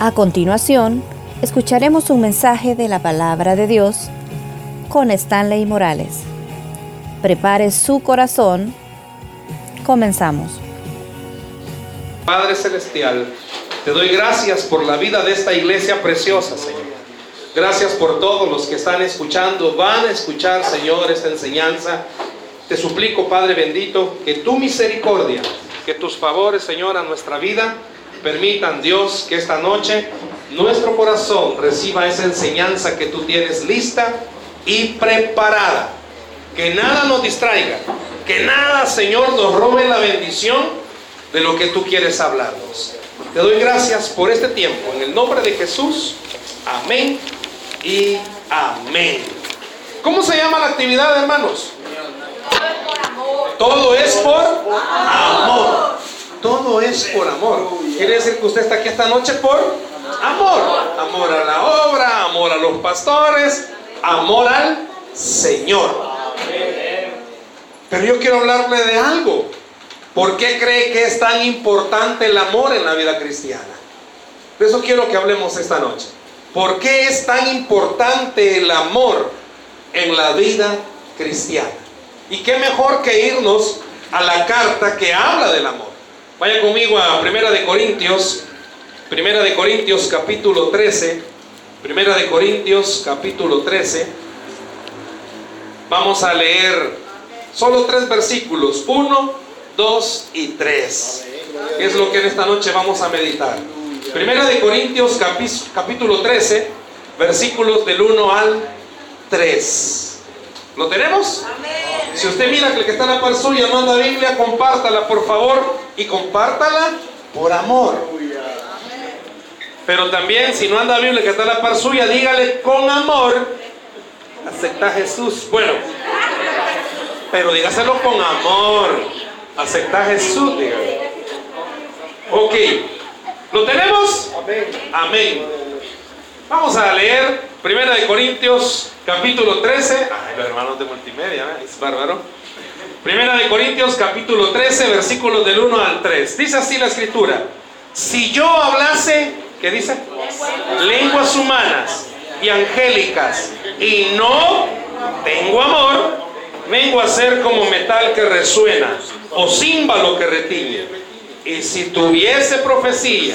A continuación, escucharemos un mensaje de la palabra de Dios con Stanley Morales. Prepare su corazón. Comenzamos. Padre Celestial, te doy gracias por la vida de esta iglesia preciosa, Señor. Gracias por todos los que están escuchando, van a escuchar, Señor, esta enseñanza. Te suplico, Padre bendito, que tu misericordia, que tus favores, Señor, a nuestra vida, permitan, Dios, que esta noche nuestro corazón reciba esa enseñanza que tú tienes lista y preparada. Que nada nos distraiga, que nada, Señor, nos robe la bendición de lo que tú quieres hablarnos. Te doy gracias por este tiempo. En el nombre de Jesús. Amén y amén. ¿Cómo se llama la actividad, hermanos? Todo es por amor. Todo es por amor. Quiere decir que usted está aquí esta noche por amor. Amor a la obra, amor a los pastores, amor al Señor. Pero yo quiero hablarle de algo. ¿Por qué cree que es tan importante el amor en la vida cristiana? De eso quiero que hablemos esta noche. ¿Por qué es tan importante el amor en la vida cristiana? Y qué mejor que irnos a la carta que habla del amor. Vaya conmigo a Primera de Corintios, Primera de Corintios capítulo 13, Primera de Corintios capítulo 13. Vamos a leer solo tres versículos, 1, 2 y 3. Es lo que en esta noche vamos a meditar. Primera de Corintios capítulo 13, versículos del 1 al 3. ¿Lo tenemos? Si usted mira que el que está en la par suya no anda Biblia, compártala por favor y compártala por amor. Pero también si no anda Biblia que está en la par suya, dígale con amor, acepta a Jesús. Bueno, pero dígaselo con amor, acepta a Jesús, dígale. Ok, ¿lo tenemos? Amén. Vamos a leer Primera de Corintios capítulo 13. Ay, los hermanos de multimedia, ¿eh? es bárbaro. Primera de Corintios capítulo 13, versículos del 1 al 3. Dice así la escritura. Si yo hablase, ¿qué dice? Lenguas humanas y angélicas y no tengo amor, vengo a ser como metal que resuena o címbalo que retiñe. Y si tuviese profecía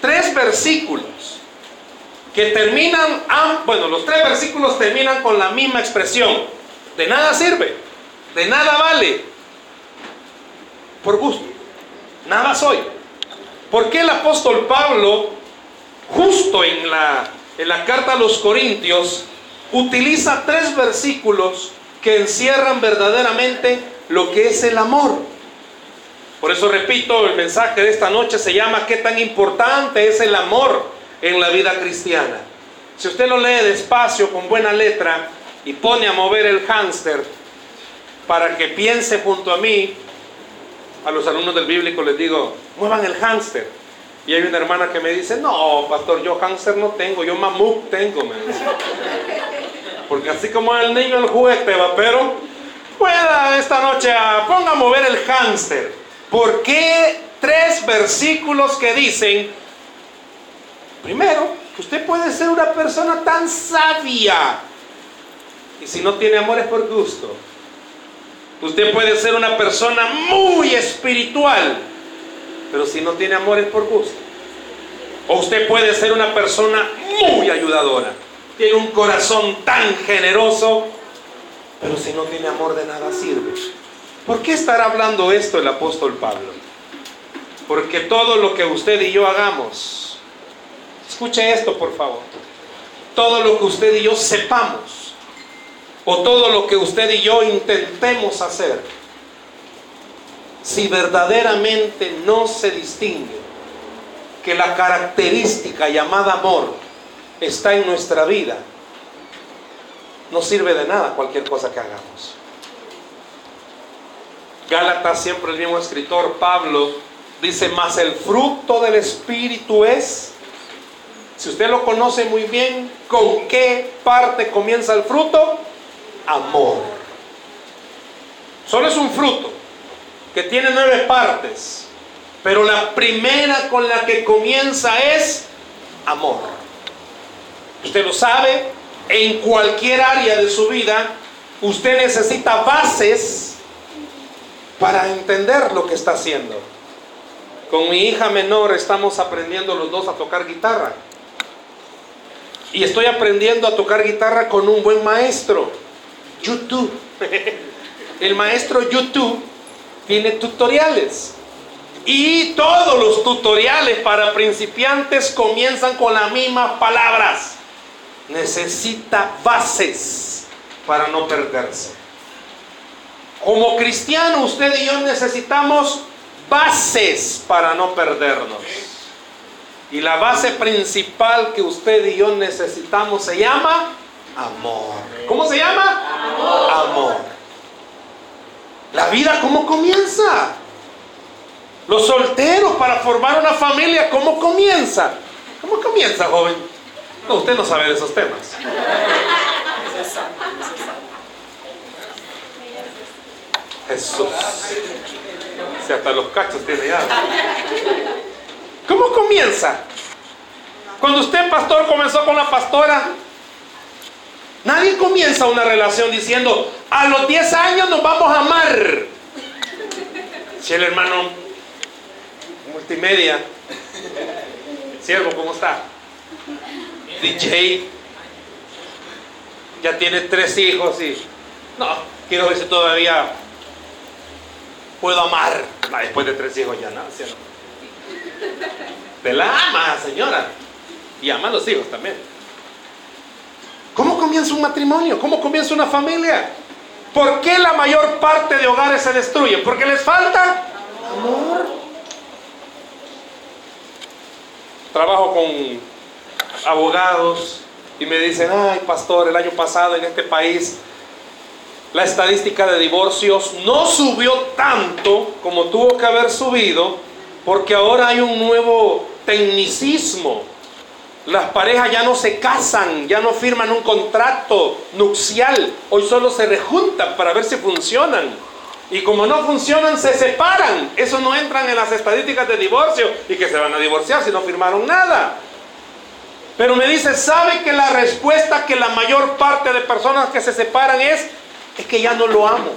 Tres versículos que terminan, bueno, los tres versículos terminan con la misma expresión. De nada sirve, de nada vale, por gusto, nada soy. ¿Por qué el apóstol Pablo, justo en la, en la carta a los Corintios, utiliza tres versículos que encierran verdaderamente lo que es el amor? Por eso repito, el mensaje de esta noche se llama ¿Qué tan importante es el amor? en la vida cristiana. Si usted lo lee despacio, con buena letra, y pone a mover el hámster para que piense junto a mí, a los alumnos del bíblico les digo, muevan el hámster. Y hay una hermana que me dice, no, pastor, yo hámster no tengo, yo mamut tengo. Porque así como el niño el juguete va, pero pueda esta noche, ponga a mover el hámster. ¿Por qué tres versículos que dicen Primero, usted puede ser una persona tan sabia. Y si no tiene amor es por gusto. Usted puede ser una persona muy espiritual. Pero si no tiene amor es por gusto. O usted puede ser una persona muy ayudadora. Tiene un corazón tan generoso. Pero si no tiene amor de nada sirve. ¿Por qué estará hablando esto el apóstol Pablo? Porque todo lo que usted y yo hagamos Escuche esto, por favor. Todo lo que usted y yo sepamos, o todo lo que usted y yo intentemos hacer, si verdaderamente no se distingue que la característica llamada amor está en nuestra vida, no sirve de nada cualquier cosa que hagamos. Gálatas, siempre el mismo escritor Pablo, dice, más el fruto del Espíritu es, si usted lo conoce muy bien, ¿con qué parte comienza el fruto? Amor. Solo es un fruto que tiene nueve partes, pero la primera con la que comienza es amor. Usted lo sabe, en cualquier área de su vida, usted necesita bases para entender lo que está haciendo. Con mi hija menor estamos aprendiendo los dos a tocar guitarra. Y estoy aprendiendo a tocar guitarra con un buen maestro, YouTube. El maestro YouTube tiene tutoriales. Y todos los tutoriales para principiantes comienzan con las mismas palabras. Necesita bases para no perderse. Como cristiano, usted y yo necesitamos bases para no perdernos. Y la base principal que usted y yo necesitamos se llama amor. ¿Cómo se llama? Amor. La vida, ¿cómo comienza? Los solteros para formar una familia, ¿cómo comienza? ¿Cómo comienza, joven? No, usted no sabe de esos temas. Jesús. Si hasta los cachos tiene ya. ¿Cómo comienza? Cuando usted, pastor, comenzó con la pastora, nadie comienza una relación diciendo, a los 10 años nos vamos a amar. Si el hermano multimedia, siervo, ¿cómo está? DJ, ya tiene tres hijos y no, quiero ver si todavía puedo amar. después de tres hijos ya nada, ¿cierto? Te la ama, señora. Y ama a los hijos también. ¿Cómo comienza un matrimonio? ¿Cómo comienza una familia? ¿Por qué la mayor parte de hogares se destruyen? Porque les falta amor. Trabajo con abogados y me dicen, ay pastor, el año pasado en este país la estadística de divorcios no subió tanto como tuvo que haber subido porque ahora hay un nuevo tecnicismo. Las parejas ya no se casan, ya no firman un contrato nupcial, hoy solo se rejuntan para ver si funcionan. Y como no funcionan, se separan. Eso no entran en las estadísticas de divorcio y que se van a divorciar si no firmaron nada. Pero me dice, ¿sabe que la respuesta que la mayor parte de personas que se separan es es que ya no lo amo.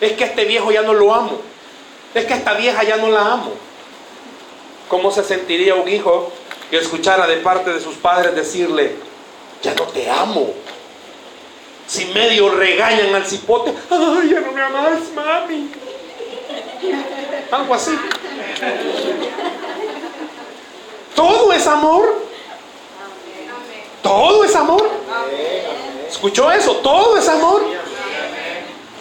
Es que este viejo ya no lo amo. Es que esta vieja ya no la amo. ¿Cómo se sentiría un hijo que escuchara de parte de sus padres decirle, ya no te amo? Si medio regañan al cipote, ay, ya no me amas, mami. Algo así. Todo es amor. Todo es amor. ¿Escuchó eso? Todo es amor.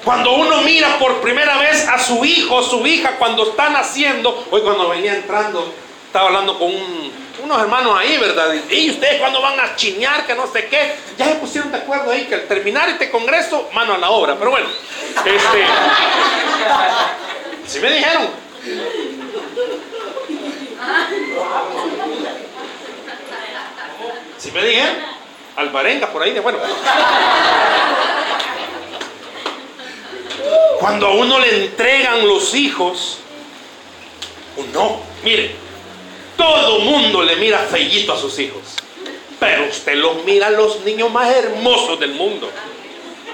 Cuando uno mira por primera vez a su hijo o su hija cuando está naciendo, hoy cuando venía entrando, estaba hablando con unos hermanos ahí, ¿verdad? Y ustedes cuando van a chiñar, que no sé qué, ya se pusieron de acuerdo ahí que al terminar este congreso, mano a la obra. Pero bueno, este, si me dijeron. Si me dijeron, alvarenga por ahí de bueno. Cuando a uno le entregan los hijos, no, mire, todo mundo le mira fellito a sus hijos, pero usted los mira los niños más hermosos del mundo.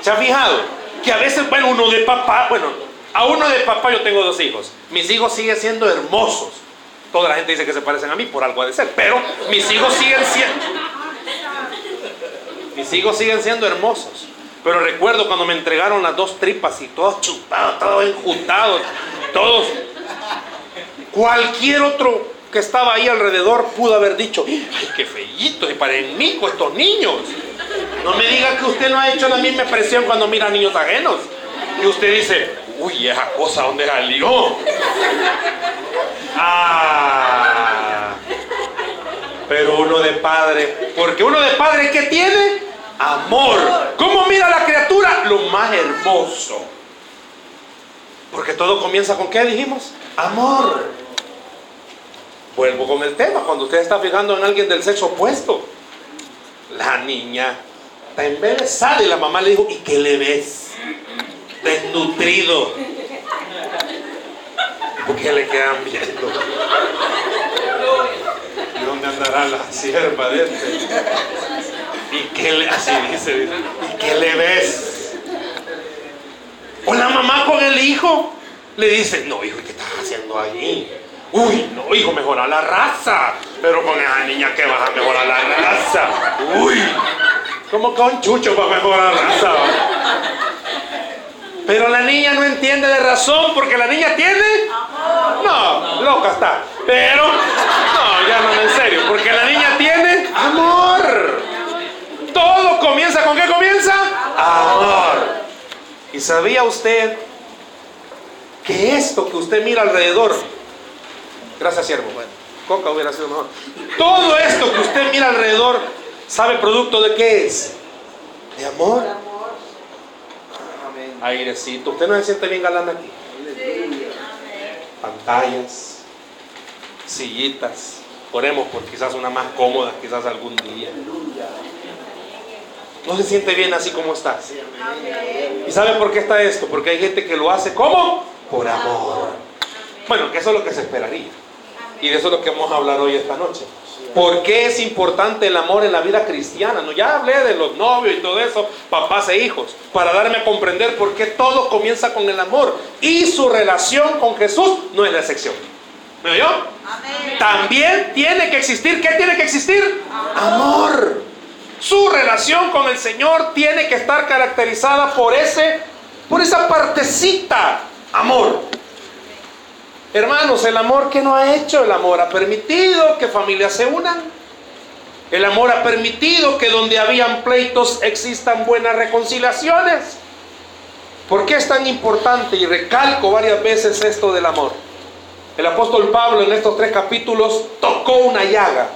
¿Se ha fijado? Que a veces, bueno, uno de papá, bueno, a uno de papá yo tengo dos hijos. Mis hijos siguen siendo hermosos. Toda la gente dice que se parecen a mí, por algo ha de ser, pero mis hijos siguen siendo... Mis hijos siguen siendo hermosos. Pero recuerdo cuando me entregaron las dos tripas y todos chupados, todos enjuntados, todos. Cualquier otro que estaba ahí alrededor pudo haber dicho, ay, qué feíto y parenico estos niños. No me diga que usted no ha hecho la misma expresión cuando mira a niños ajenos. Y usted dice, uy, esa cosa, ¿dónde salió? Ah, pero uno de padre. Porque uno de padre, ¿qué tiene? Amor. ¿Cómo mira la criatura? Lo más hermoso. Porque todo comienza con qué dijimos? Amor. Vuelvo con el tema. Cuando usted está fijando en alguien del sexo opuesto, la niña está embelesada y la mamá le dijo, ¿y qué le ves? Desnutrido. ¿Por qué le quedan viendo? ¿Y dónde andará la sierva de este? ¿Y qué le, dice, ¿y qué le ves? O la mamá con el hijo le dice, no hijo, ¿qué estás haciendo allí? Uy, no hijo, mejora la raza. Pero con esa niña que vas a mejorar la raza. Uy, como con chucho para mejorar la raza. Pero la niña no entiende de razón porque la niña tiene... No, loca está. Pero, no, llámame en serio, porque la niña tiene amor. Todo comienza con qué comienza? Amor. ¿Y sabía usted que esto que usted mira alrededor, gracias siervo, bueno, coca hubiera sido mejor. Todo esto que usted mira alrededor, ¿sabe producto de qué es? De amor. Airecito. ¿Usted no se siente bien galán aquí? Pantallas, sillitas. Oremos por quizás una más cómoda, quizás algún día. No se siente bien así como está. ¿Y sabe por qué está esto? Porque hay gente que lo hace como por amor. Bueno, que eso es lo que se esperaría. Y de eso es lo que vamos a hablar hoy esta noche. ¿Por qué es importante el amor en la vida cristiana? No, ya hablé de los novios y todo eso, papás e hijos, para darme a comprender por qué todo comienza con el amor. Y su relación con Jesús no es la excepción. ¿Me oyó? También tiene que existir, ¿qué tiene que existir? Amor. Su relación con el Señor tiene que estar caracterizada por ese, por esa partecita, amor. Hermanos, el amor que no ha hecho, el amor ha permitido que familias se unan. El amor ha permitido que donde habían pleitos existan buenas reconciliaciones. ¿Por qué es tan importante? Y recalco varias veces esto del amor. El apóstol Pablo en estos tres capítulos tocó una llaga.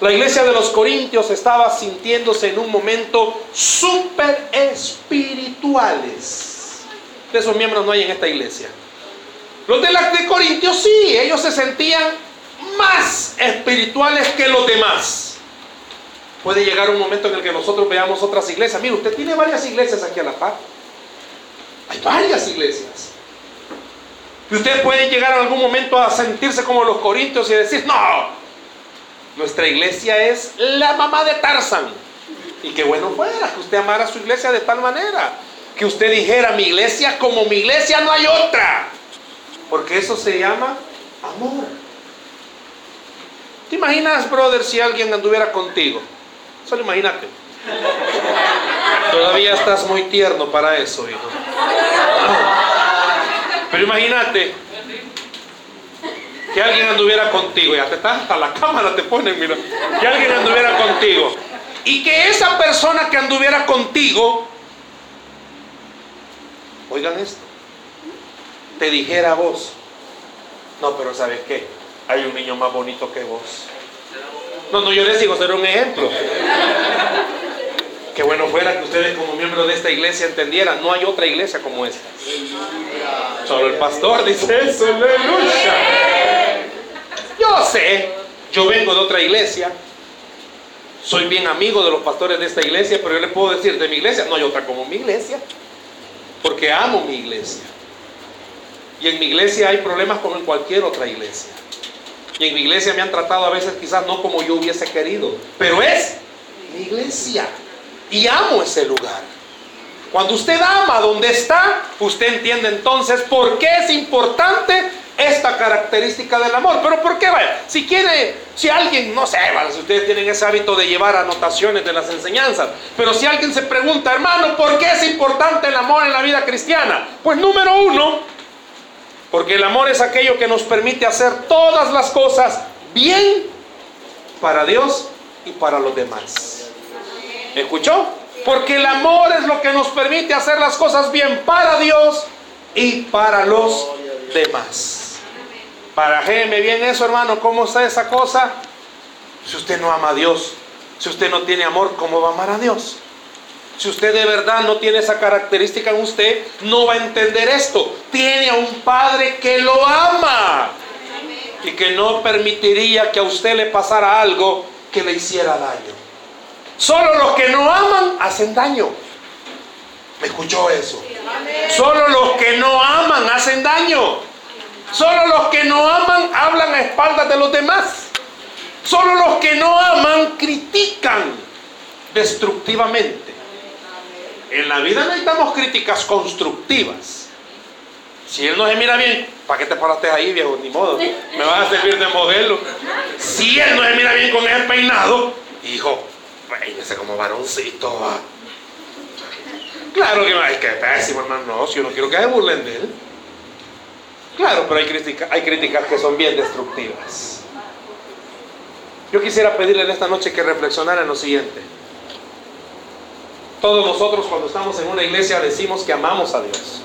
La iglesia de los Corintios estaba sintiéndose en un momento súper espirituales. De esos miembros no hay en esta iglesia. Los de la de Corintios sí, ellos se sentían más espirituales que los demás. Puede llegar un momento en el que nosotros veamos otras iglesias. Mire, usted tiene varias iglesias aquí a la par. Hay varias iglesias. Y usted puede llegar en algún momento a sentirse como los corintios y decir, no, nuestra iglesia es la mamá de Tarzan. Y qué bueno fuera que usted amara su iglesia de tal manera. Que usted dijera, mi iglesia como mi iglesia no hay otra. Porque eso se llama amor. ¿Te imaginas, brother, si alguien anduviera contigo? Solo imagínate. Todavía estás muy tierno para eso, hijo. Pero imagínate que alguien anduviera contigo, te estás hasta la cámara te ponen, mira. Que alguien anduviera contigo. Y que esa persona que anduviera contigo, oigan esto, te dijera a vos, no, pero ¿sabes qué? Hay un niño más bonito que vos. No, no, yo les digo, será un ejemplo. Qué bueno fuera que ustedes como miembros de esta iglesia entendieran, no hay otra iglesia como esta. Solo el pastor dice eso, aleluya. Yo sé, yo vengo de otra iglesia, soy bien amigo de los pastores de esta iglesia, pero yo les puedo decir, de mi iglesia, no hay otra como mi iglesia, porque amo mi iglesia. Y en mi iglesia hay problemas como en cualquier otra iglesia. Y en mi iglesia me han tratado a veces quizás no como yo hubiese querido, pero es mi iglesia. Y amo ese lugar. Cuando usted ama donde está, usted entiende entonces por qué es importante esta característica del amor. Pero ¿por qué? Vaya, si quiere, si alguien, no sé, si ustedes tienen ese hábito de llevar anotaciones de las enseñanzas, pero si alguien se pregunta, hermano, ¿por qué es importante el amor en la vida cristiana? Pues número uno, porque el amor es aquello que nos permite hacer todas las cosas bien para Dios y para los demás. ¿Escuchó? Porque el amor es lo que nos permite hacer las cosas bien para Dios y para los demás. Para bien eso, hermano, ¿cómo está esa cosa? Si usted no ama a Dios, si usted no tiene amor, ¿cómo va a amar a Dios? Si usted de verdad no tiene esa característica en usted, no va a entender esto. Tiene a un Padre que lo ama y que no permitiría que a usted le pasara algo que le hiciera daño. Solo los que no aman hacen daño. ¿Me escuchó eso? Solo los que no aman hacen daño. Solo los que no aman hablan a espaldas de los demás. Solo los que no aman critican destructivamente. En la vida necesitamos críticas constructivas. Si él no se mira bien, ¿para qué te paraste ahí, viejo? Ni modo. Me vas a servir de modelo. Si él no se mira bien con ese peinado, hijo, peínese como varoncito. Va. Claro que no, es que pésimo, hermano. No, si yo no quiero que se burlen de él. Claro, pero hay hay críticas que son bien destructivas. Yo quisiera pedirle en esta noche que reflexionara en lo siguiente. Todos nosotros cuando estamos en una iglesia decimos que amamos a Dios.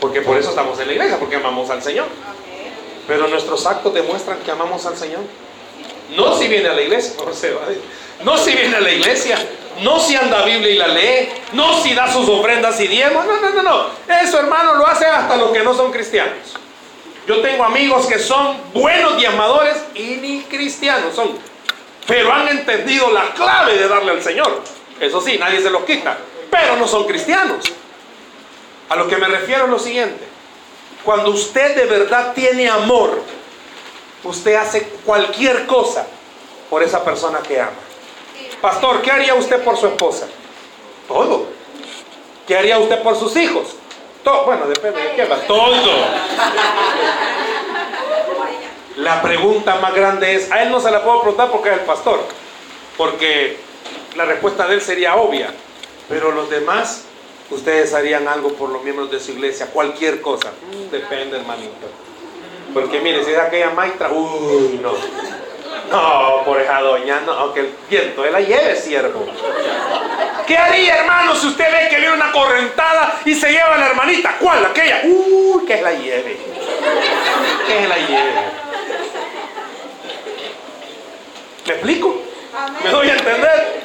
Porque por eso estamos en la iglesia, porque amamos al Señor. Pero nuestros actos demuestran que amamos al Señor. No si viene a la iglesia, no si viene a la iglesia, no si anda a Biblia y la lee, no si da sus ofrendas y diezmos, no, no, no, no. Eso hermano lo hace hasta los que no son cristianos. Yo tengo amigos que son buenos diezmadores y ni cristianos son, pero han entendido la clave de darle al Señor. Eso sí, nadie se los quita, pero no son cristianos. A lo que me refiero es lo siguiente. Cuando usted de verdad tiene amor, usted hace cualquier cosa por esa persona que ama. Pastor, ¿qué haría usted por su esposa? Todo. ¿Qué haría usted por sus hijos? Todo. Bueno, depende de qué va. Todo. La pregunta más grande es, a él no se la puedo preguntar porque es el pastor, porque la respuesta de él sería obvia, pero los demás, ustedes harían algo por los miembros de su iglesia, cualquier cosa. Depende, hermanito. Porque mire, si es aquella maestra, uy, no. No, por esa doña, no, aunque el viento él la lleve, siervo. ¿Qué haría, hermano, si usted ve que viene una correntada y se lleva a la hermanita? ¿Cuál? Aquella. Uy, que es la lleve. Que es la lleve. ¿Me explico? ¿Me doy a entender?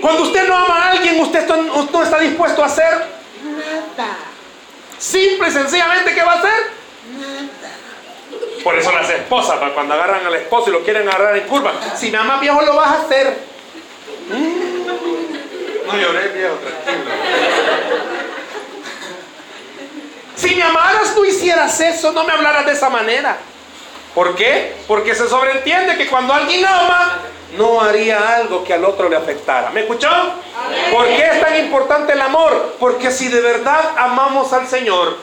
Cuando usted no ama a alguien, usted no está dispuesto a hacer nada. Simple y sencillamente, ¿qué va a hacer? Nada. Por eso las esposas, cuando agarran al esposo y lo quieren agarrar en curva, si me amas viejo lo vas a hacer. Mm. No lloré viejo, tranquilo. Si me amaras, no hicieras eso, no me hablaras de esa manera. ¿Por qué? Porque se sobreentiende que cuando alguien ama, no haría algo que al otro le afectara. ¿Me escuchó? ¿Por qué es tan importante el amor? Porque si de verdad amamos al Señor,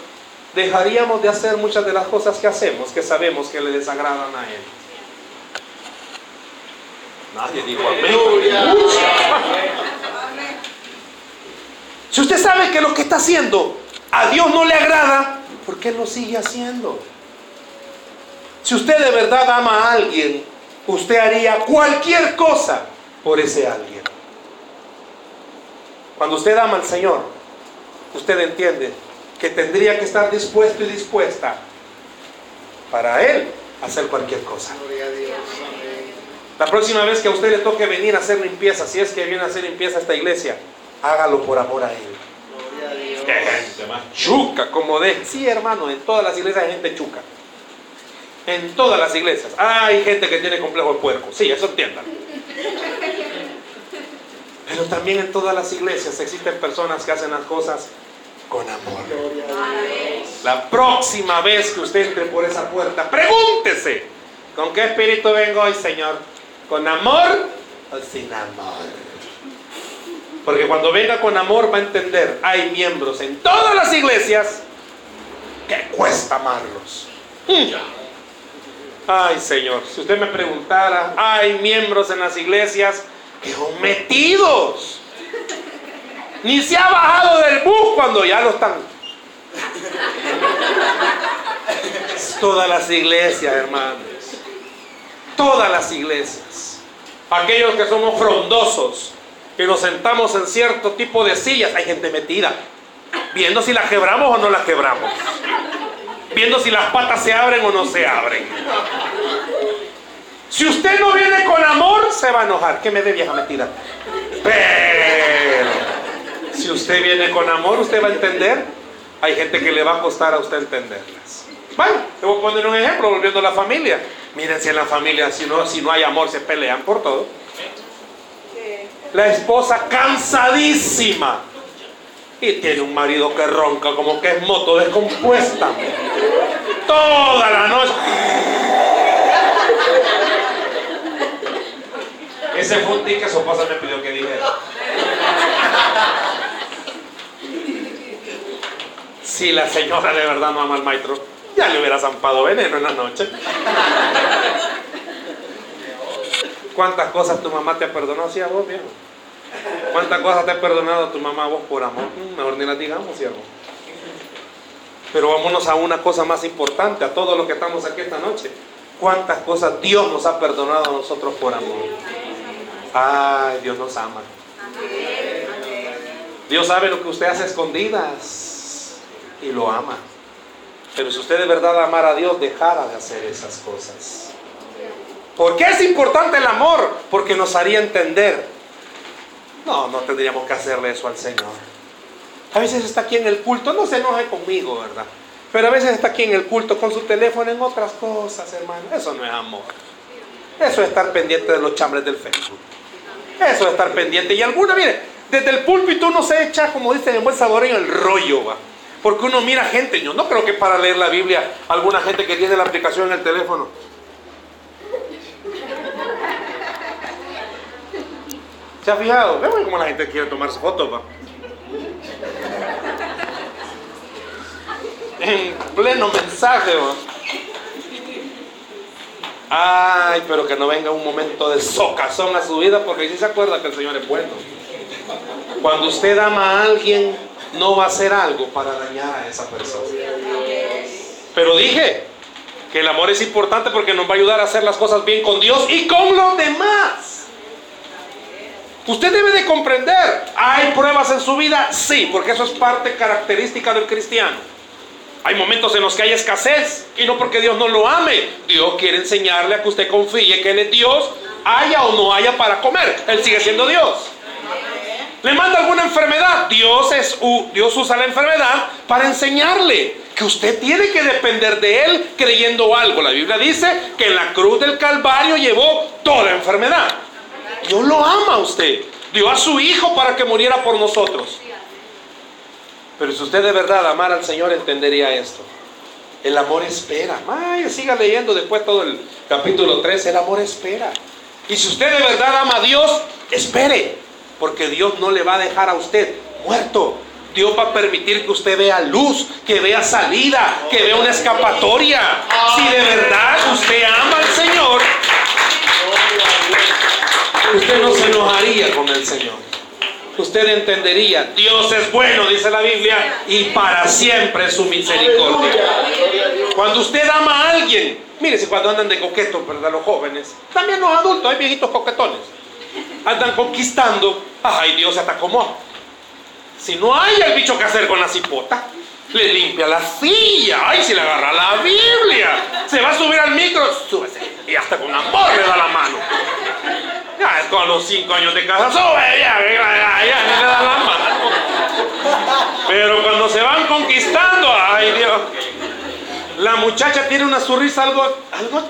dejaríamos de hacer muchas de las cosas que hacemos, que sabemos que le desagradan a Él. Nadie dijo amén. Si usted sabe que lo que está haciendo a Dios no le agrada, ¿por qué lo sigue haciendo? Si usted de verdad ama a alguien, usted haría cualquier cosa por ese alguien. Cuando usted ama al Señor, usted entiende que tendría que estar dispuesto y dispuesta para Él hacer cualquier cosa. La próxima vez que a usted le toque venir a hacer limpieza, si es que viene a hacer limpieza a esta iglesia, hágalo por amor a Él. Qué gente más chuca, como de. Sí, hermano, en todas las iglesias hay gente chuca. En todas las iglesias. Hay gente que tiene complejo de puerco. Sí, eso entiendan. Pero también en todas las iglesias existen personas que hacen las cosas con amor. La próxima vez que usted entre por esa puerta, pregúntese, ¿con qué espíritu vengo hoy, Señor? ¿Con amor o sin amor? Porque cuando venga con amor va a entender, hay miembros en todas las iglesias que cuesta amarlos. Hmm. Ay, Señor, si usted me preguntara, hay miembros en las iglesias que son metidos ni se ha bajado del bus cuando ya lo están. Todas las iglesias, hermanos. Todas las iglesias. Aquellos que somos frondosos, que nos sentamos en cierto tipo de sillas, hay gente metida. Viendo si las quebramos o no las quebramos. Viendo si las patas se abren o no se abren. Si usted no viene con amor, se va a enojar. ¿Qué me dé vieja mentira? Pero si usted viene con amor, usted va a entender. Hay gente que le va a costar a usted entenderlas. Bueno, te voy a poner un ejemplo, volviendo a la familia. Miren si en la familia, si no, si no hay amor, se pelean por todo. La esposa cansadísima. Y tiene un marido que ronca como que es moto descompuesta. Toda la noche. Ese fue un que su esposa me pidió que dijera. Si la señora de verdad no ama al maestro, ya le hubiera zampado veneno en la noche. ¿Cuántas cosas tu mamá te ha perdonado? Sí, a vos, viejo. ¿Cuántas cosas te ha perdonado tu mamá a vos por amor? Mm, mejor ni las digamos, cierto. Pero vámonos a una cosa más importante, a todos los que estamos aquí esta noche. ¿Cuántas cosas Dios nos ha perdonado a nosotros por amor? Ay, Dios nos ama. Dios sabe lo que usted hace escondidas y lo ama. Pero si usted de verdad amara a Dios, dejara de hacer esas cosas. ¿Por qué es importante el amor? Porque nos haría entender. No, no tendríamos que hacerle eso al Señor. A veces está aquí en el culto, no se enoje conmigo, ¿verdad? Pero a veces está aquí en el culto con su teléfono en otras cosas, hermano. Eso no es amor. Eso es estar pendiente de los chambres del Facebook. Eso es estar pendiente. Y alguna, mire, desde el púlpito uno se echa, como dicen en buen en el rollo, va. Porque uno mira gente, yo no creo que para leer la Biblia, alguna gente que tiene la aplicación en el teléfono. ¿Se ha fijado? Vemos cómo la gente quiere tomarse fotos, va. En pleno mensaje, va. Ay, pero que no venga un momento de socazón a su vida, porque si se acuerda que el Señor es bueno. Cuando usted ama a alguien, no va a hacer algo para dañar a esa persona. Pero dije que el amor es importante porque nos va a ayudar a hacer las cosas bien con Dios y con los demás. Usted debe de comprender, ¿hay pruebas en su vida? Sí, porque eso es parte característica del cristiano. Hay momentos en los que hay escasez y no porque Dios no lo ame. Dios quiere enseñarle a que usted confíe que Él es Dios, haya o no haya para comer. Él sigue siendo Dios. Le manda alguna enfermedad. Dios, es, Dios usa la enfermedad para enseñarle que usted tiene que depender de Él creyendo algo. La Biblia dice que en la cruz del Calvario llevó toda enfermedad. Dios lo ama a usted. Dio a su Hijo para que muriera por nosotros. Pero si usted de verdad amara al Señor, entendería esto. El amor espera. Ay, siga leyendo después todo el capítulo 3. El amor espera. Y si usted de verdad ama a Dios, espere. Porque Dios no le va a dejar a usted muerto. Dios va a permitir que usted vea luz, que vea salida, que vea una escapatoria. Si de verdad usted ama al Señor, usted no se enojaría con el Señor usted entendería, Dios es bueno, dice la Biblia, y para siempre su misericordia. Cuando usted ama a alguien, mire si cuando andan de coquetos, ¿verdad? Los jóvenes, también los adultos, hay viejitos coquetones, andan conquistando, ay Dios se atacomó. Si no hay el bicho que hacer con la cipota, le limpia la silla, ay si le agarra la Biblia, se va a subir al micro, súbese, y hasta con amor le da la mano. Ya con los cinco años de casa, sube, ya, ya, ya, le da la mano. Pero cuando se van conquistando, ay Dios, la muchacha tiene una sonrisa algo, algo.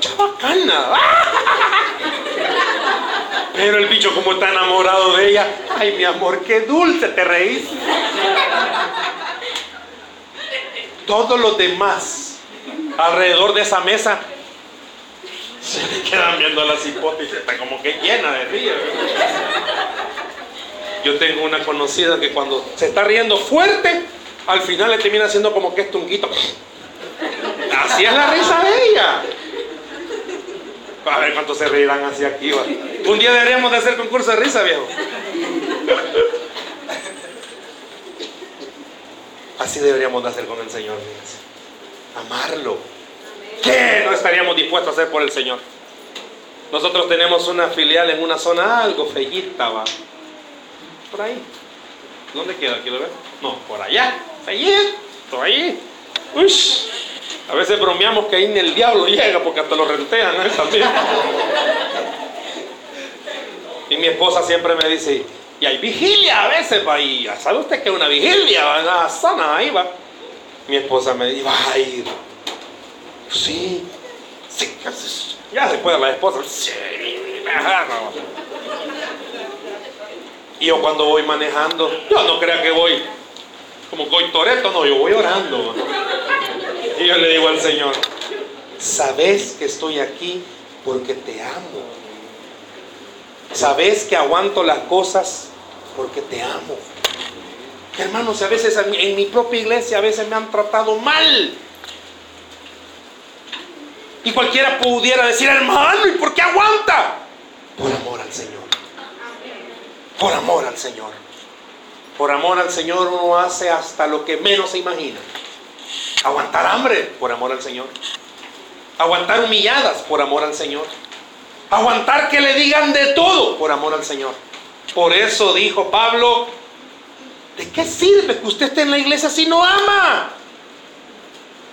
Pero el bicho como está enamorado de ella, ay mi amor, qué dulce te reís. Todos los demás alrededor de esa mesa se quedan viendo a la cipote y se está como que llena de río. Yo tengo una conocida que cuando se está riendo fuerte, al final le termina haciendo como que es tunguito. Así es la risa de ella. A ver cuántos se reirán así aquí. Un día deberíamos de hacer concurso de risa, viejo. Así deberíamos de hacer con el Señor. Amarlo ¿Qué no estaríamos dispuestos a hacer por el Señor? Nosotros tenemos una filial en una zona algo fellita, va. Por ahí. ¿Dónde queda? ¿Quiero ver? No, por allá. Fellito, ahí. Uy. A veces bromeamos que ahí ni el diablo llega porque hasta lo rentean ¿eh? también. esposa siempre me dice, y hay vigilia a veces, va, y sabe usted que una vigilia, va, una sana, ahí va. Mi esposa me dice, va a ir. Sí, sí, ya se puede la esposa. Sí, y yo cuando voy manejando, yo no crea que voy como voy Toreto, no, yo voy orando. Y yo le digo al Señor, sabes que estoy aquí porque te amo. Sabes que aguanto las cosas porque te amo. Hermanos, a veces en mi propia iglesia a veces me han tratado mal. Y cualquiera pudiera decir, hermano, ¿y por qué aguanta? Por amor al Señor. Por amor al Señor. Por amor al Señor uno hace hasta lo que menos se imagina. Aguantar hambre por amor al Señor. Aguantar humilladas por amor al Señor. Aguantar que le digan de todo por amor al Señor. Por eso dijo Pablo, ¿de qué sirve que usted esté en la iglesia si no ama?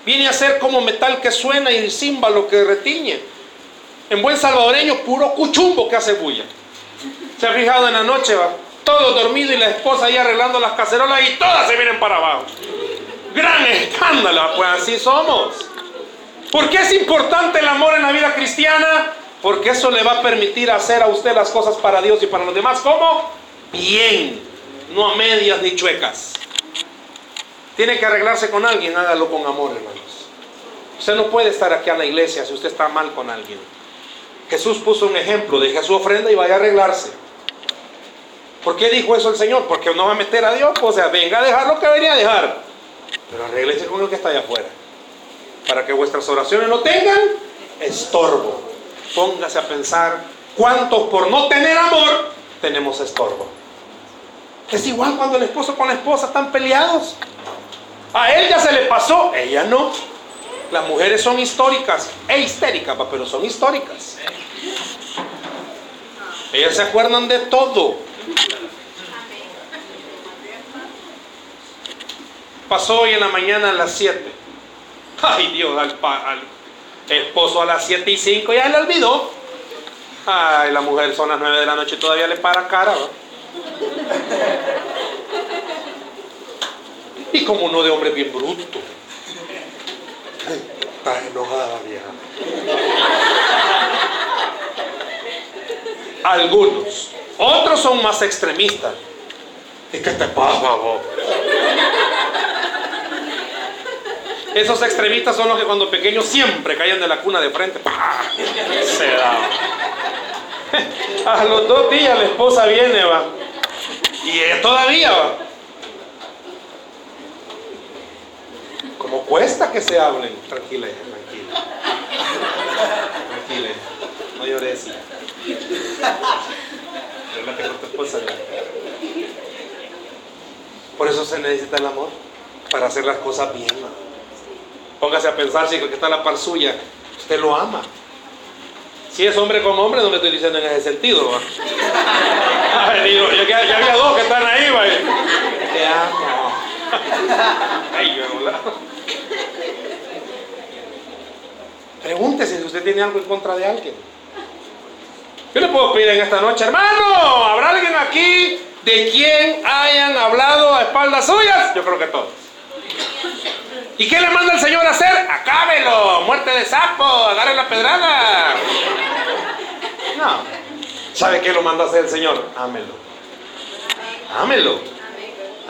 Viene a ser como metal que suena y címbalo que retiñe. En buen salvadoreño, puro cuchumbo que hace bulla. Se ha fijado en la noche, va. Todo dormido y la esposa ahí arreglando las cacerolas y todas se vienen para abajo. Gran escándalo, pues así somos. ¿Por qué es importante el amor en la vida cristiana? Porque eso le va a permitir hacer a usted las cosas para Dios y para los demás. ¿Cómo? Bien, no a medias ni chuecas. Tiene que arreglarse con alguien, hágalo con amor, hermanos. Usted no puede estar aquí a la iglesia si usted está mal con alguien. Jesús puso un ejemplo, deje su ofrenda y vaya a arreglarse. ¿Por qué dijo eso el Señor? Porque no va a meter a Dios, o sea, venga a dejar lo que venía a dejar, pero arréglese con el que está allá afuera, para que vuestras oraciones no tengan estorbo. Póngase a pensar cuántos por no tener amor tenemos estorbo. Es igual cuando el esposo con la esposa están peleados. A él ya se le pasó, ella no. Las mujeres son históricas e histéricas, pero son históricas. Ellas se acuerdan de todo. Pasó hoy en la mañana a las 7. Ay Dios, al, esposo a las 7 y 5 ya le olvidó. Ay, la mujer son las 9 de la noche y todavía le para cara. Y como uno de hombre bien bruto. Estás enojada, vieja. Algunos. Otros son más extremistas. ¿Y qué te pasa, vos? Esos extremistas son los que cuando pequeños siempre caían de la cuna de frente. Se da. A los dos días la esposa viene, va. Y ella todavía va. Como cuesta que se hablen. Tranquila, tranquila. Tranquila. No llores. con tu esposa. Por eso se necesita el amor. Para hacer las cosas bien. Póngase a pensar si el que está la par suya, usted lo ama. Si es hombre como hombre, no me estoy diciendo en ese sentido. ya, había dos que están ahí, ¿va? Te amo. Ay, Pregúntese si usted tiene algo en contra de alguien. Yo le puedo pedir en esta noche, hermano, ¿habrá alguien aquí de quien hayan hablado a espaldas suyas? Yo creo que todos. ¿Y qué le manda el Señor a hacer? Acábelo, muerte de sapo, agarre la pedrada. No. ¿Sabe qué lo manda a hacer el Señor? Ámelo. Ámelo.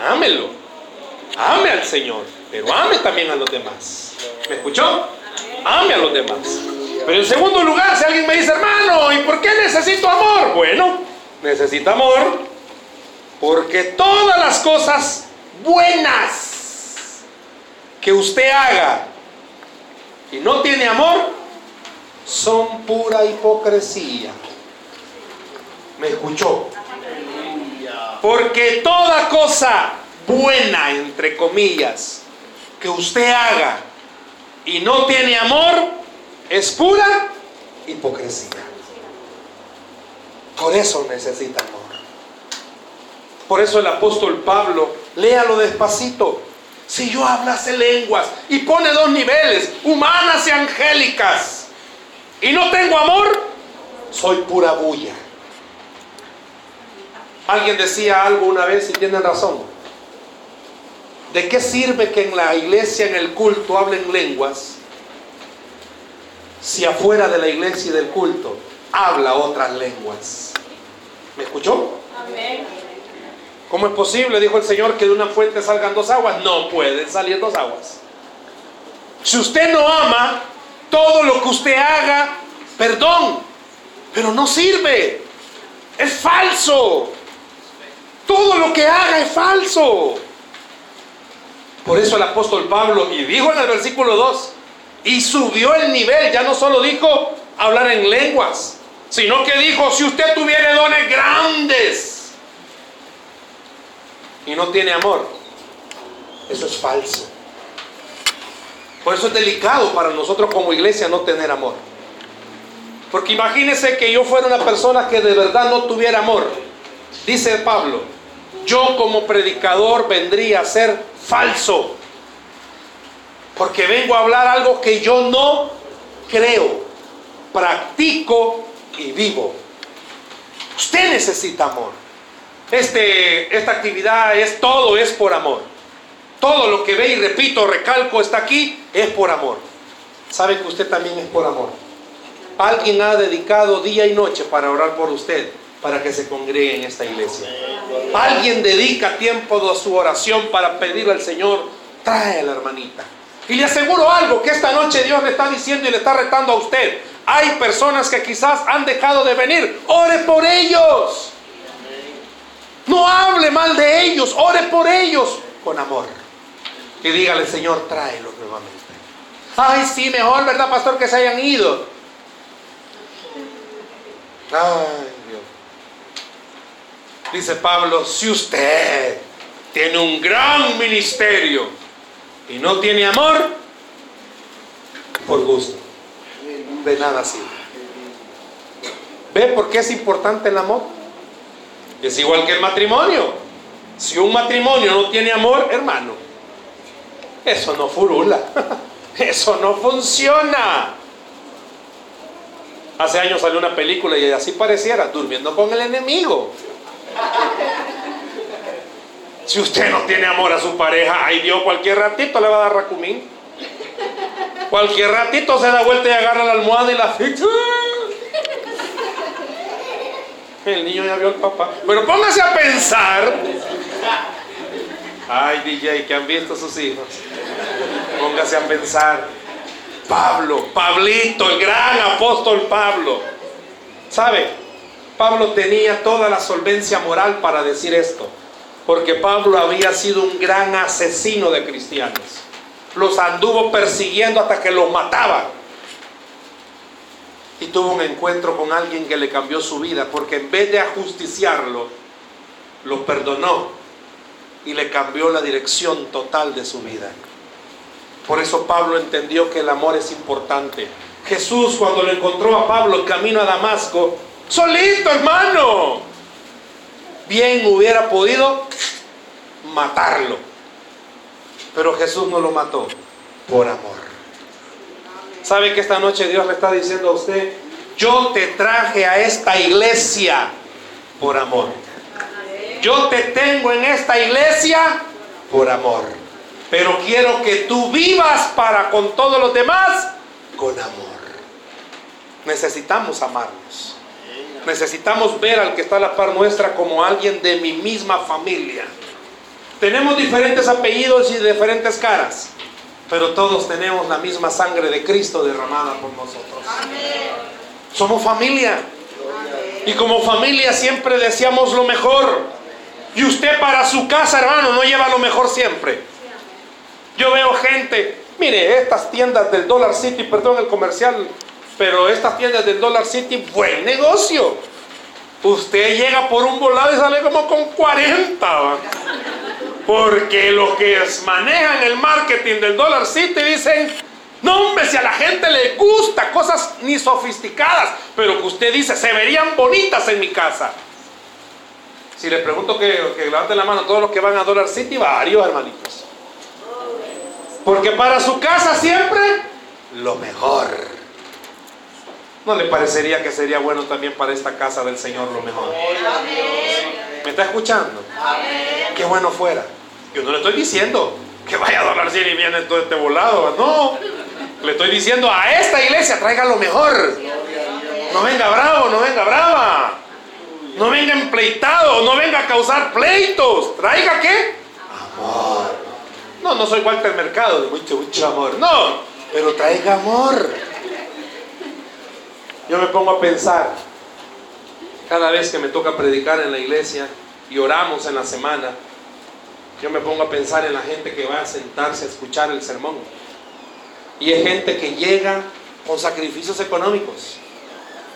Ámelo. Ame al Señor, pero ame también a los demás. ¿Me escuchó? Ame a los demás. Pero en segundo lugar, si alguien me dice, hermano, ¿y por qué necesito amor? Bueno, necesita amor porque todas las cosas buenas que usted haga y no tiene amor, son pura hipocresía. ¿Me escuchó? Porque toda cosa buena, entre comillas, que usted haga y no tiene amor, es pura hipocresía. Por eso necesita amor. Por eso el apóstol Pablo, léalo despacito, si yo hablase lenguas y pone dos niveles, humanas y angélicas, y no tengo amor, soy pura bulla. Alguien decía algo una vez y tienen razón. ¿De qué sirve que en la iglesia, en el culto, hablen lenguas si afuera de la iglesia y del culto habla otras lenguas? ¿Me escuchó? Amén. ¿Cómo es posible, dijo el Señor, que de una fuente salgan dos aguas? No pueden salir dos aguas. Si usted no ama, todo lo que usted haga, perdón, pero no sirve. Es falso. Todo lo que haga es falso. Por eso el apóstol Pablo, y dijo en el versículo 2, y subió el nivel, ya no solo dijo hablar en lenguas, sino que dijo, si usted tuviera dones grandes y no tiene amor, eso es falso. Por eso es delicado para nosotros como iglesia no tener amor. Porque imagínese que yo fuera una persona que de verdad no tuviera amor. Dice Pablo, yo como predicador vendría a ser falso. Porque vengo a hablar algo que yo no creo, practico y vivo. Usted necesita amor. Este, esta actividad es todo, es por amor. Todo lo que ve y repito, recalco, está aquí, es por amor. Sabe que usted también es por amor. Alguien ha dedicado día y noche para orar por usted, para que se congregue en esta iglesia. Alguien dedica tiempo de su oración para pedirle al Señor, trae la hermanita. Y le aseguro algo, que esta noche Dios le está diciendo y le está retando a usted. Hay personas que quizás han dejado de venir. Ore por ellos. No hable mal de ellos, ore por ellos con amor. Y dígale, Señor, tráelos nuevamente. Ay, sí, mejor, ¿verdad, pastor, que se hayan ido? Ay, Dios. Dice Pablo, si usted tiene un gran ministerio y no tiene amor, por gusto. De nada sirve. ¿Ve por qué es importante el amor? Es igual que el matrimonio. Si un matrimonio no tiene amor, hermano, eso no furula. Eso no funciona. Hace años salió una película y así pareciera, durmiendo con el enemigo. Si usted no tiene amor a su pareja, ay Dios, cualquier ratito le va a dar racumín. Cualquier ratito se da vuelta y agarra la almohada y la ficha. El niño ya vio al papá. Pero póngase a pensar. Ay, DJ, que han visto sus hijos. Póngase a pensar. Pablo, Pablito, el gran apóstol Pablo. ¿Sabe? Pablo tenía toda la solvencia moral para decir esto. Porque Pablo había sido un gran asesino de cristianos. Los anduvo persiguiendo hasta que los mataba. Y tuvo un encuentro con alguien que le cambió su vida. Porque en vez de ajusticiarlo, lo perdonó y le cambió la dirección total de su vida. Por eso Pablo entendió que el amor es importante. Jesús cuando lo encontró a Pablo camino a Damasco, solito hermano, bien hubiera podido matarlo. Pero Jesús no lo mató por amor. ¿Sabe que esta noche Dios le está diciendo a usted, yo te traje a esta iglesia por amor? Yo te tengo en esta iglesia por amor. Pero quiero que tú vivas para con todos los demás con amor. Necesitamos amarnos. Necesitamos ver al que está a la par nuestra como alguien de mi misma familia. Tenemos diferentes apellidos y diferentes caras, pero todos tenemos la misma sangre de Cristo derramada por nosotros. Somos familia. Y como familia siempre deseamos lo mejor. Y usted para su casa, hermano, no lleva lo mejor siempre. Yo veo gente, mire, estas tiendas del Dollar City, perdón el comercial, pero estas tiendas del Dollar City, buen negocio. Usted llega por un volado y sale como con 40. Porque los que manejan el marketing del Dollar City dicen, no hombre, si a la gente le gusta cosas ni sofisticadas, pero que usted dice, se verían bonitas en mi casa. Si les pregunto que, que levanten la mano todos los que van a Dollar City, varios hermanitos. Porque para su casa siempre lo mejor. ¿No le parecería que sería bueno también para esta casa del Señor lo mejor? ¿Me está escuchando? Qué bueno fuera. Yo no le estoy diciendo que vaya a donar 100 y viene todo este volado. No. Le estoy diciendo a esta iglesia, traiga lo mejor. No venga bravo, no venga brava. No venga empleitado, no venga a causar pleitos. Traiga qué? Amor. No, no soy Walter Mercado de mucho, mucho amor. No, pero traiga amor. Yo me pongo a pensar, cada vez que me toca predicar en la iglesia y oramos en la semana, yo me pongo a pensar en la gente que va a sentarse a escuchar el sermón. Y es gente que llega con sacrificios económicos.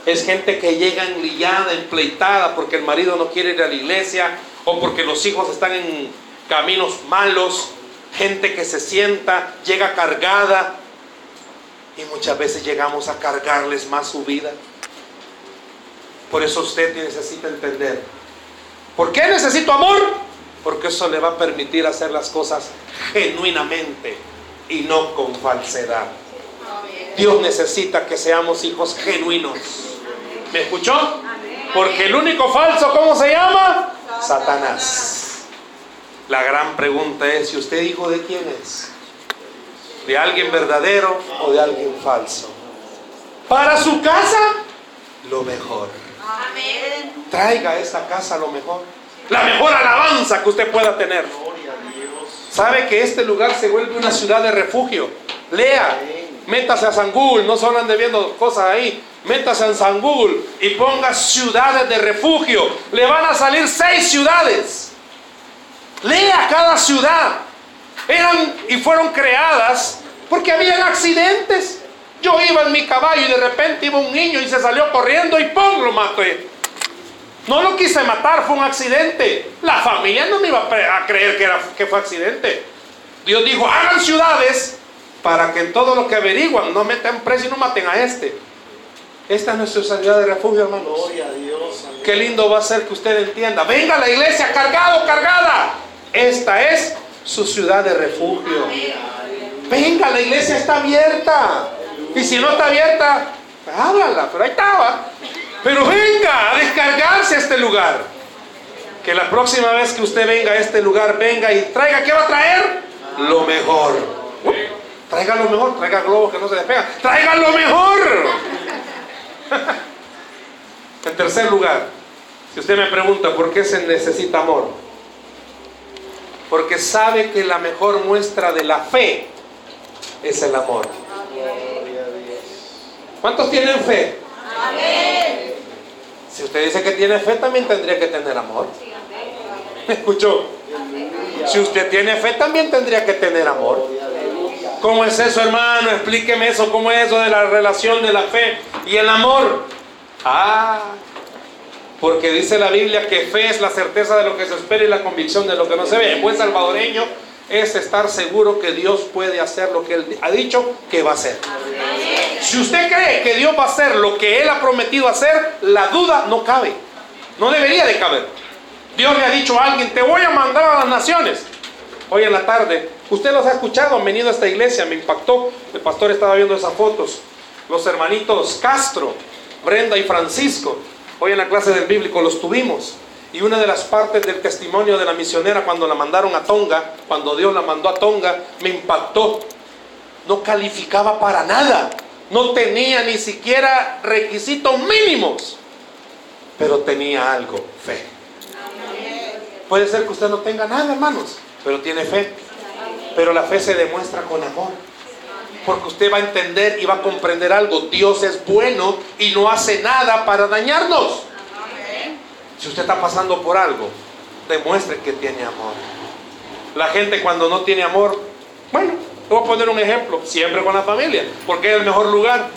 Es gente que llega enlillada, empleitada, porque el marido no quiere ir a la iglesia o porque los hijos están en caminos malos. Gente que se sienta, llega cargada. Y muchas veces llegamos a cargarles más su vida. Por eso usted necesita entender. ¿Por qué necesito amor? Porque eso le va a permitir hacer las cosas genuinamente y no con falsedad. Dios necesita que seamos hijos genuinos. ¿Me escuchó? Porque el único falso, ¿cómo se llama? Satanás. La gran pregunta es, ¿y usted hijo de quién es? ¿De alguien verdadero o de alguien falso? Para su casa, lo mejor. Traiga a esa casa lo mejor. La mejor alabanza que usted pueda tener. Sabe que este lugar se vuelve una ciudad de refugio. Lea, métase a San Google, no solo ande viendo cosas ahí. Métase en San Google y ponga ciudades de refugio. Le van a salir seis ciudades. Lea cada ciudad. Eran y fueron creadas porque habían accidentes. Yo iba en mi caballo y de repente iba un niño y se salió corriendo y ¡pum! lo maté. No lo quise matar, fue un accidente. La familia no me iba a creer que, era, que fue accidente. Dios dijo, hagan ciudades para que en todo lo que averiguan no metan preso y no maten a este. Esta es nuestra ciudad de refugio, hermanos. Gloria a Dios. Qué lindo va a ser que usted entienda. Venga a la iglesia cargado, cargada. Esta es su ciudad de refugio. Venga, la iglesia está abierta. Y si no está abierta, háblala, pero ahí estaba. Pero venga a descargarse a este lugar. Que la próxima vez que usted venga a este lugar, venga y traiga, ¿qué va a traer? Lo mejor. traiga lo mejor, traiga globos que no se despegan. Traiga lo mejor. en tercer lugar, si usted me pregunta por qué se necesita amor, porque sabe que la mejor muestra de la fe es el amor. ¿Cuántos tienen fe? Amén. Si usted dice que tiene fe, también tendría que tener amor. ¿Me escuchó? Si usted tiene fe, también tendría que tener amor. ¿Cómo es eso, hermano? Explíqueme eso. ¿Cómo es eso de la relación de la fe y el amor? Ah, porque dice la Biblia que fe es la certeza de lo que se espera y la convicción de lo que no se ve. En buen salvadoreño es estar seguro que Dios puede hacer lo que Él ha dicho que va a hacer. Si usted cree que Dios va a hacer lo que Él ha prometido hacer, la duda no cabe. No debería de caber. Dios le ha dicho a alguien, te voy a mandar a las naciones. Hoy en la tarde, usted los ha escuchado, han venido a esta iglesia, me impactó. El pastor estaba viendo esas fotos. Los hermanitos Castro, Brenda y Francisco, hoy en la clase del bíblico los tuvimos. Y una de las partes del testimonio de la misionera cuando la mandaron a Tonga, cuando Dios la mandó a Tonga, me impactó. No calificaba para nada no tenía ni siquiera requisitos mínimos, pero tenía algo, fe. Puede ser que usted no tenga nada, hermanos, pero tiene fe. Pero la fe se demuestra con amor. Porque usted va a entender y va a comprender algo. Dios es bueno y no hace nada para dañarnos. Si usted está pasando por algo, demuestre que tiene amor. La gente cuando no tiene amor, bueno, voy a poner un ejemplo, siempre con la familia, porque es el mejor lugar.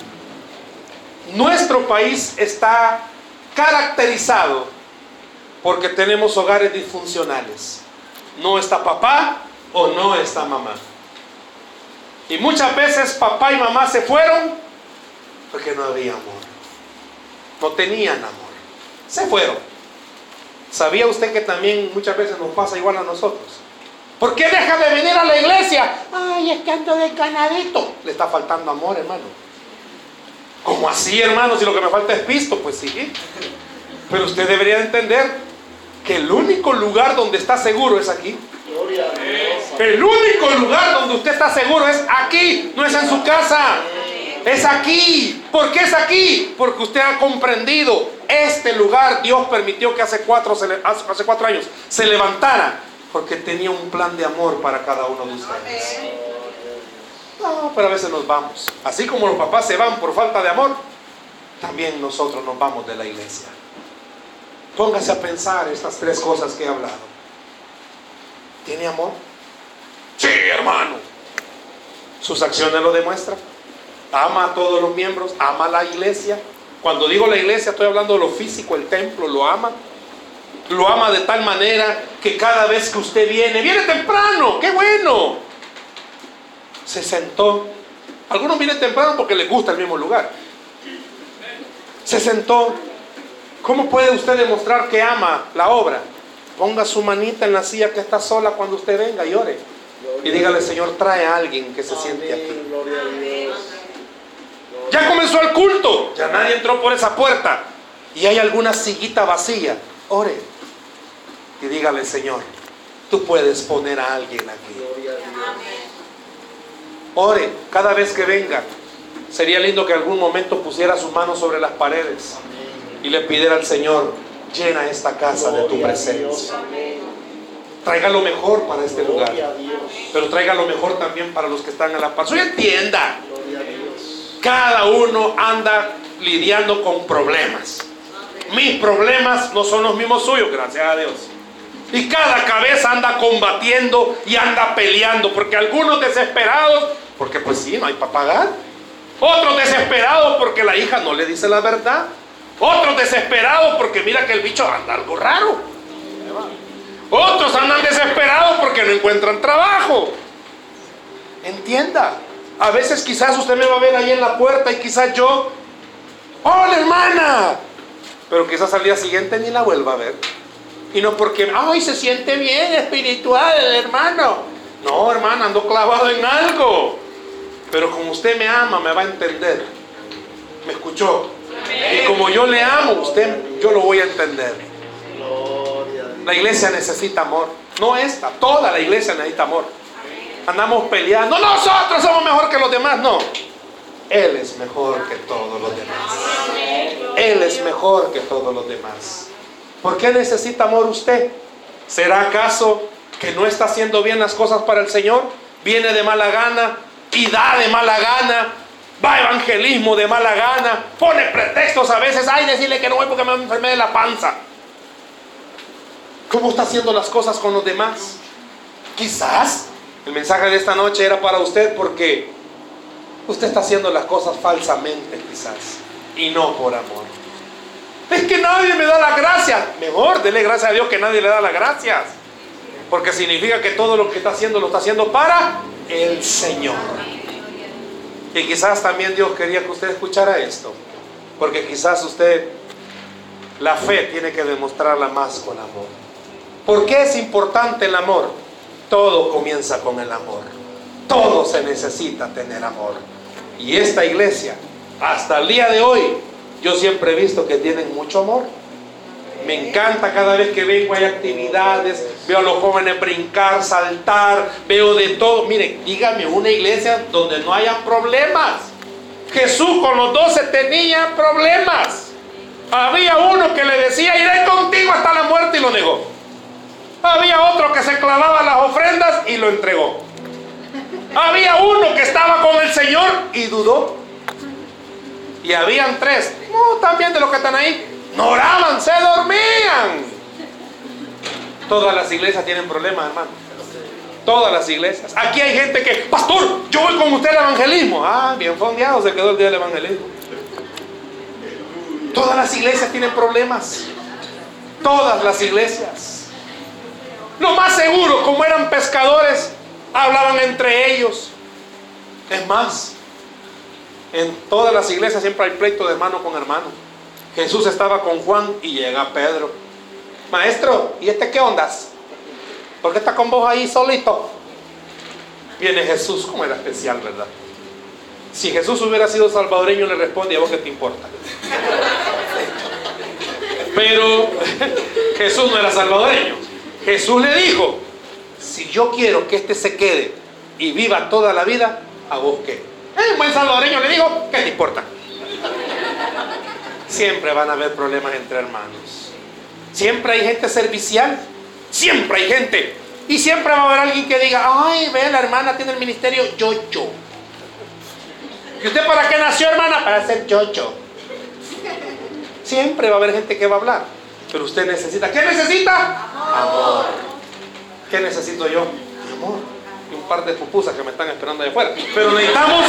Nuestro país está caracterizado porque tenemos hogares disfuncionales. No está papá o no está mamá. Y muchas veces papá y mamá se fueron porque no había amor. No tenían amor. Se fueron. ¿Sabía usted que también muchas veces nos pasa igual a nosotros? ¿Por qué deja de venir a la iglesia? Ay, es que ando de canadito. Le está faltando amor, hermano. ¿Cómo así, hermano? Si lo que me falta es pisto, pues sí. Pero usted debería entender que el único lugar donde está seguro es aquí. El único lugar donde usted está seguro es aquí, no es en su casa. Es aquí. ¿Por qué es aquí? Porque usted ha comprendido este lugar. Dios permitió que hace cuatro, hace cuatro años se levantara porque tenía un plan de amor para cada uno de ustedes. No, pero a veces nos vamos. Así como los papás se van por falta de amor, también nosotros nos vamos de la iglesia. Póngase a pensar estas tres cosas que he hablado. ¿Tiene amor? Sí, hermano. Sus acciones lo demuestran. Ama a todos los miembros, ama a la iglesia. Cuando digo la iglesia estoy hablando de lo físico, el templo, lo ama. Lo ama de tal manera que cada vez que usted viene, viene temprano, qué bueno. Se sentó. Algunos vienen temprano porque les gusta el mismo lugar. Se sentó. ¿Cómo puede usted demostrar que ama la obra? Ponga su manita en la silla que está sola cuando usted venga y ore. Y dígale, Señor, trae a alguien que se siente aquí. Ya comenzó el culto. Ya nadie entró por esa puerta. Y hay alguna sillita vacía. Ore. Y dígale, Señor, tú puedes poner a alguien aquí. Ore cada vez que venga. Sería lindo que algún momento pusiera sus manos sobre las paredes y le pidiera al Señor, llena esta casa de tu presencia. Traiga lo mejor para este lugar, pero traiga lo mejor también para los que están en la paz. Hoy entienda, cada uno anda lidiando con problemas. Mis problemas no son los mismos suyos, gracias a Dios. Y cada cabeza anda combatiendo y anda peleando, porque algunos desesperados, porque pues sí, no hay para pagar. Otros desesperados porque la hija no le dice la verdad. Otros desesperados porque mira que el bicho anda algo raro. Otros andan desesperados porque no encuentran trabajo. Entienda. A veces quizás usted me va a ver ahí en la puerta y quizás yo, hola hermana. Pero quizás al día siguiente ni la vuelva a ver. Y no porque, ay, se siente bien espiritual hermano. No, hermana, ando clavado en algo. Pero como usted me ama, me va a entender. ¿Me escuchó? Y como yo le amo, usted, yo lo voy a entender. La iglesia necesita amor. No esta, toda la iglesia necesita amor. Andamos peleando. Nosotros somos mejor que los demás. No. Él es mejor que todos los demás. Él es mejor que todos los demás. ¿Por qué necesita amor usted? ¿Será acaso que no está haciendo bien las cosas para el Señor? Viene de mala gana y da de mala gana va evangelismo de mala gana, pone pretextos a veces, ay, decirle que no voy porque me enfermé de la panza. ¿Cómo está haciendo las cosas con los demás? Quizás el mensaje de esta noche era para usted porque usted está haciendo las cosas falsamente, quizás, y no por amor. Es que nadie me da la gracia. Mejor, dele gracias a Dios que nadie le da las gracias. Porque significa que todo lo que está haciendo lo está haciendo para el Señor. Y quizás también Dios quería que usted escuchara esto, porque quizás usted la fe tiene que demostrarla más con amor. ¿Por qué es importante el amor? Todo comienza con el amor. Todo se necesita tener amor. Y esta iglesia, hasta el día de hoy, yo siempre he visto que tienen mucho amor. Me encanta cada vez que vengo, hay actividades, veo a los jóvenes brincar, saltar, veo de todo. Mire, dígame una iglesia donde no haya problemas. Jesús con los doce tenía problemas. Había uno que le decía, iré contigo hasta la muerte y lo negó. Había otro que se clavaba las ofrendas y lo entregó. Había uno que estaba con el Señor y dudó. Y habían tres, no, también de los que están ahí, no oraban, se dormían. Todas las iglesias tienen problemas, hermano. Todas las iglesias. Aquí hay gente que, pastor, yo voy con usted al evangelismo. Ah, bien fondeado se quedó el día del evangelismo. Todas las iglesias tienen problemas. Todas las iglesias. Lo más seguro, como eran pescadores, hablaban entre ellos. Es más, en todas las iglesias siempre hay pleito de hermano con hermano. Jesús estaba con Juan y llega Pedro. Maestro, ¿y este qué ondas? ¿Por qué está con vos ahí solito? Viene Jesús, como era especial, ¿verdad? Si Jesús hubiera sido salvadoreño, le responde, ¿a vos qué te importa? Pero Jesús no era salvadoreño. Jesús le dijo, si yo quiero que este se quede y viva toda la vida, a vos qué. Eh, buen salvadoreño le dijo, ¿qué te importa? Siempre van a haber problemas entre hermanos. Siempre hay gente servicial. Siempre hay gente. Y siempre va a haber alguien que diga, ay, ve, la hermana tiene el ministerio yo, yo. ¿Y usted para qué nació, hermana? Para ser yo, yo. Siempre va a haber gente que va a hablar. Pero usted necesita, ¿qué necesita? Amor. ¿Qué necesito yo? Amor. Y un par de pupusas que me están esperando de afuera. Pero necesitamos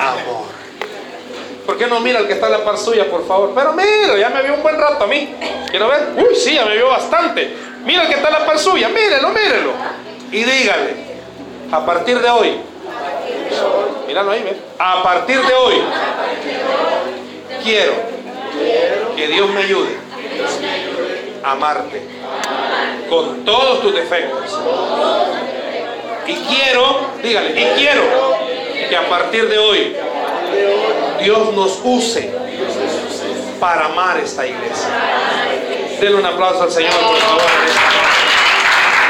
amor. ¿Por qué no mira al que está a la par suya, por favor? Pero mira, ya me vio un buen rato a mí. ¿Quiero ver? Uy, sí, ya me vio bastante. Mira al que está a la par suya, mírelo, mírelo. Y dígale, a partir de hoy, míralo ahí, ve. A partir de hoy, quiero que Dios me ayude amarte con todos tus defectos. Y quiero, dígale, y quiero que a partir de hoy Dios nos use para amar esta iglesia. Denle un aplauso al Señor, por favor.